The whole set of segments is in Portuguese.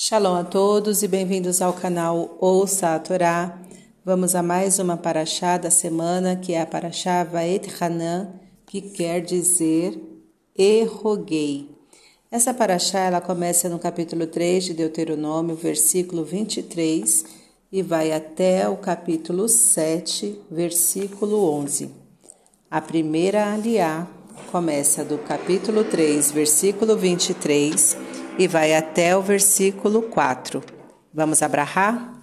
Shalom a todos e bem-vindos ao canal Ouça a Torá. Vamos a mais uma paraxá da semana, que é a paraxá Vaet Hanan, que quer dizer E roguei. Essa paraxá ela começa no capítulo 3 de Deuteronômio, versículo 23, e vai até o capítulo 7, versículo 11. A primeira aliá começa do capítulo 3, versículo 23 e vai até o versículo 4. Vamos abrahar?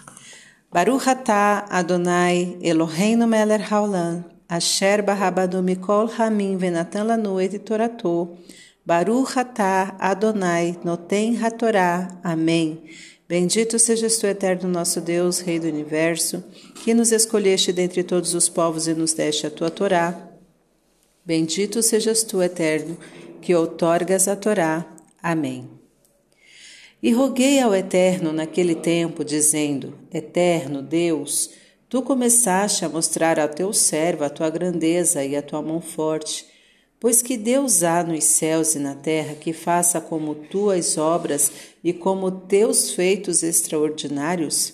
Baruch atah Adonai Eloheinu melech haolam asher barabadu mikol hamim venatan lanu et toratou Baruch atah Adonai noten hatorá. Amém. Bendito sejas tu, eterno nosso Deus, Rei do Universo, que nos escolheste dentre todos os povos e nos deste a tua Torá. Bendito sejas tu, eterno, que outorgas a Torá. Amém. E roguei ao Eterno naquele tempo, dizendo: Eterno Deus, tu começaste a mostrar ao teu servo a tua grandeza e a tua mão forte. Pois que Deus há nos céus e na terra que faça como tuas obras e como teus feitos extraordinários?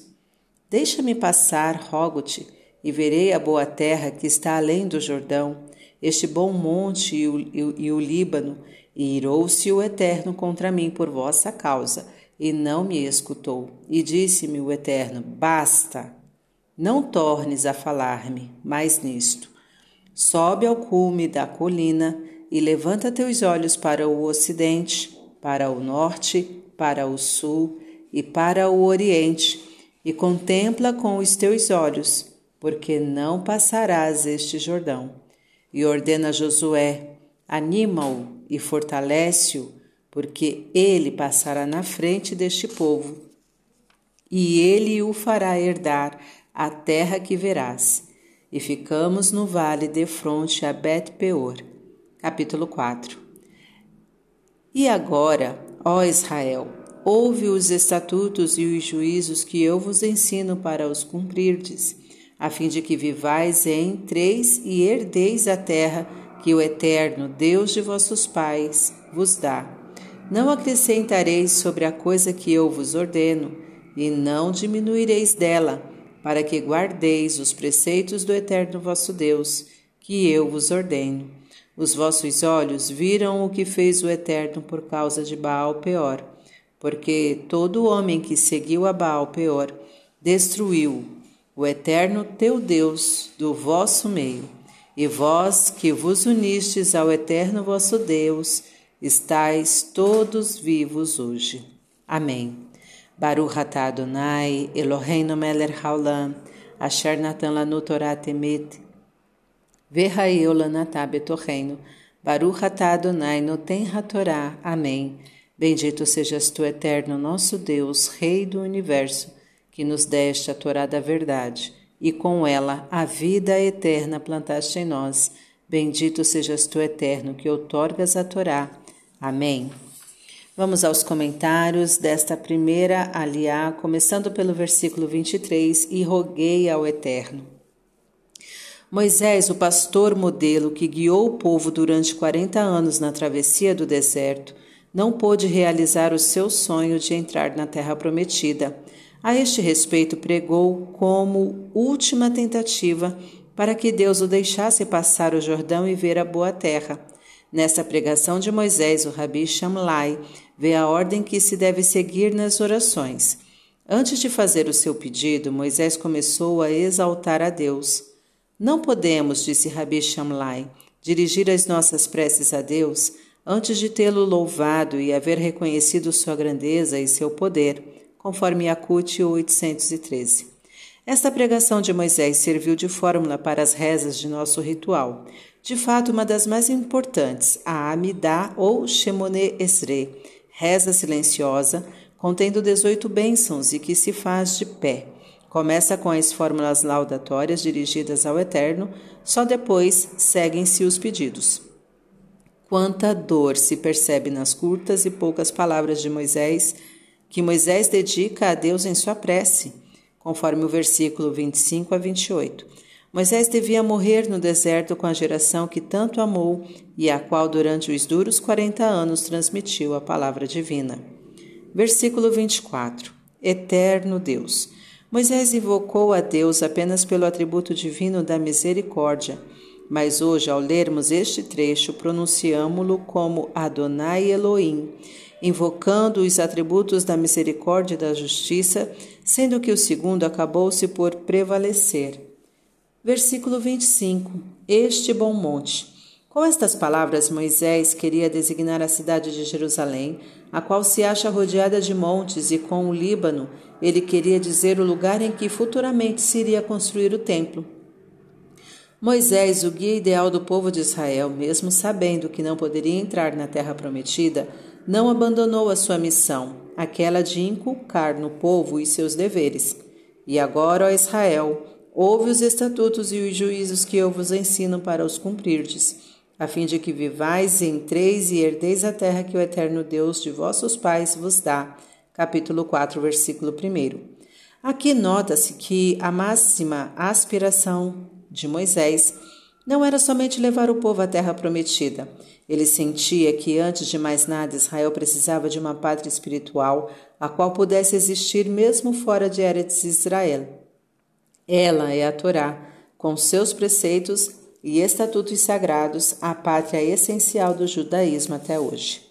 Deixa-me passar, rogo-te, e verei a boa terra que está além do Jordão, este bom monte e o, e, e o Líbano, e irou-se o Eterno contra mim por vossa causa e não me escutou. E disse-me o Eterno: Basta, não tornes a falar-me mais nisto. Sobe ao cume da colina e levanta teus olhos para o ocidente, para o norte, para o sul e para o oriente, e contempla com os teus olhos, porque não passarás este Jordão. E ordena a Josué: anima-o e fortalece-o porque ele passará na frente deste povo, e ele o fará herdar a terra que verás. E ficamos no vale de fronte a Bet-peor. Capítulo 4 E agora, ó Israel, ouve os estatutos e os juízos que eu vos ensino para os cumprirdes, a fim de que vivais e entreis e herdeis a terra que o Eterno, Deus de vossos pais, vos dá não acrescentareis sobre a coisa que eu vos ordeno, e não diminuireis dela, para que guardeis os preceitos do Eterno vosso Deus, que eu vos ordeno. Os vossos olhos viram o que fez o Eterno por causa de Baal Peor, porque todo homem que seguiu a Baal Peor destruiu o Eterno teu Deus do vosso meio. E vós que vos unistes ao Eterno vosso Deus, estais todos vivos hoje. Amém. Baruch atah Adonai, Eloheinu melech haolam, asher natan lanu Torah temet, v'ha'eu lanatah betocheinu, Baruch atah Adonai noten hatorá. Amém. Bendito sejas tu, eterno nosso Deus, Rei do Universo, que nos deste a Torá da verdade, e com ela a vida eterna plantaste em nós. Bendito sejas tu, eterno, que outorgas a Torá Amém. Vamos aos comentários desta primeira aliá, começando pelo versículo 23, e roguei ao Eterno. Moisés, o pastor modelo que guiou o povo durante 40 anos na travessia do deserto, não pôde realizar o seu sonho de entrar na terra prometida. A este respeito, pregou como última tentativa para que Deus o deixasse passar o Jordão e ver a boa terra. Nessa pregação de Moisés, o Rabi Shamlai vê a ordem que se deve seguir nas orações. Antes de fazer o seu pedido, Moisés começou a exaltar a Deus. Não podemos, disse Rabi Shamlai, dirigir as nossas preces a Deus antes de tê-lo louvado e haver reconhecido sua grandeza e seu poder, conforme Yakut 813. Esta pregação de Moisés serviu de fórmula para as rezas de nosso ritual, de fato uma das mais importantes, a Amidá ou Shemone Esre, reza silenciosa, contendo 18 bênçãos e que se faz de pé. Começa com as fórmulas laudatórias dirigidas ao Eterno, só depois seguem-se os pedidos. Quanta dor se percebe nas curtas e poucas palavras de Moisés, que Moisés dedica a Deus em sua prece, conforme o versículo 25 a 28. Moisés devia morrer no deserto com a geração que tanto amou e a qual durante os duros quarenta anos transmitiu a palavra divina. Versículo 24: Eterno Deus. Moisés invocou a Deus apenas pelo atributo divino da misericórdia, mas hoje, ao lermos este trecho, pronunciamo-lo como Adonai Elohim, invocando os atributos da misericórdia e da justiça, sendo que o segundo acabou-se por prevalecer. Versículo 25: Este bom monte. Com estas palavras, Moisés queria designar a cidade de Jerusalém, a qual se acha rodeada de montes, e com o Líbano, ele queria dizer o lugar em que futuramente se iria construir o templo. Moisés, o guia ideal do povo de Israel, mesmo sabendo que não poderia entrar na terra prometida, não abandonou a sua missão, aquela de inculcar no povo os seus deveres. E agora, ó Israel, ouve os estatutos e os juízos que eu vos ensino para os cumprirdes a fim de que vivais, entreis e herdeis a terra que o eterno Deus de vossos pais vos dá. Capítulo 4, versículo 1. Aqui nota-se que a máxima aspiração de Moisés não era somente levar o povo à terra prometida. Ele sentia que, antes de mais nada, Israel precisava de uma pátria espiritual, a qual pudesse existir mesmo fora de Eretz Israel. Ela é a Torá, com seus preceitos e estatutos sagrados, a pátria essencial do judaísmo até hoje.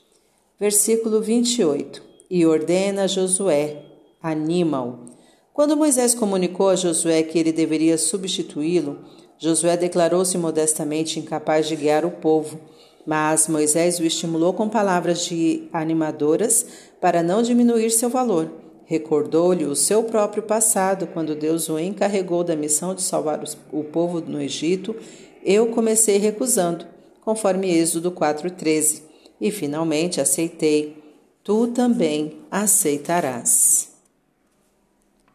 Versículo 28. E ordena a Josué, anima-o. Quando Moisés comunicou a Josué que ele deveria substituí-lo, Josué declarou-se modestamente incapaz de guiar o povo, mas Moisés o estimulou com palavras de animadoras para não diminuir seu valor. Recordou-lhe o seu próprio passado, quando Deus o encarregou da missão de salvar o povo no Egito eu comecei recusando, conforme Êxodo 4,13, e finalmente aceitei. Tu também aceitarás.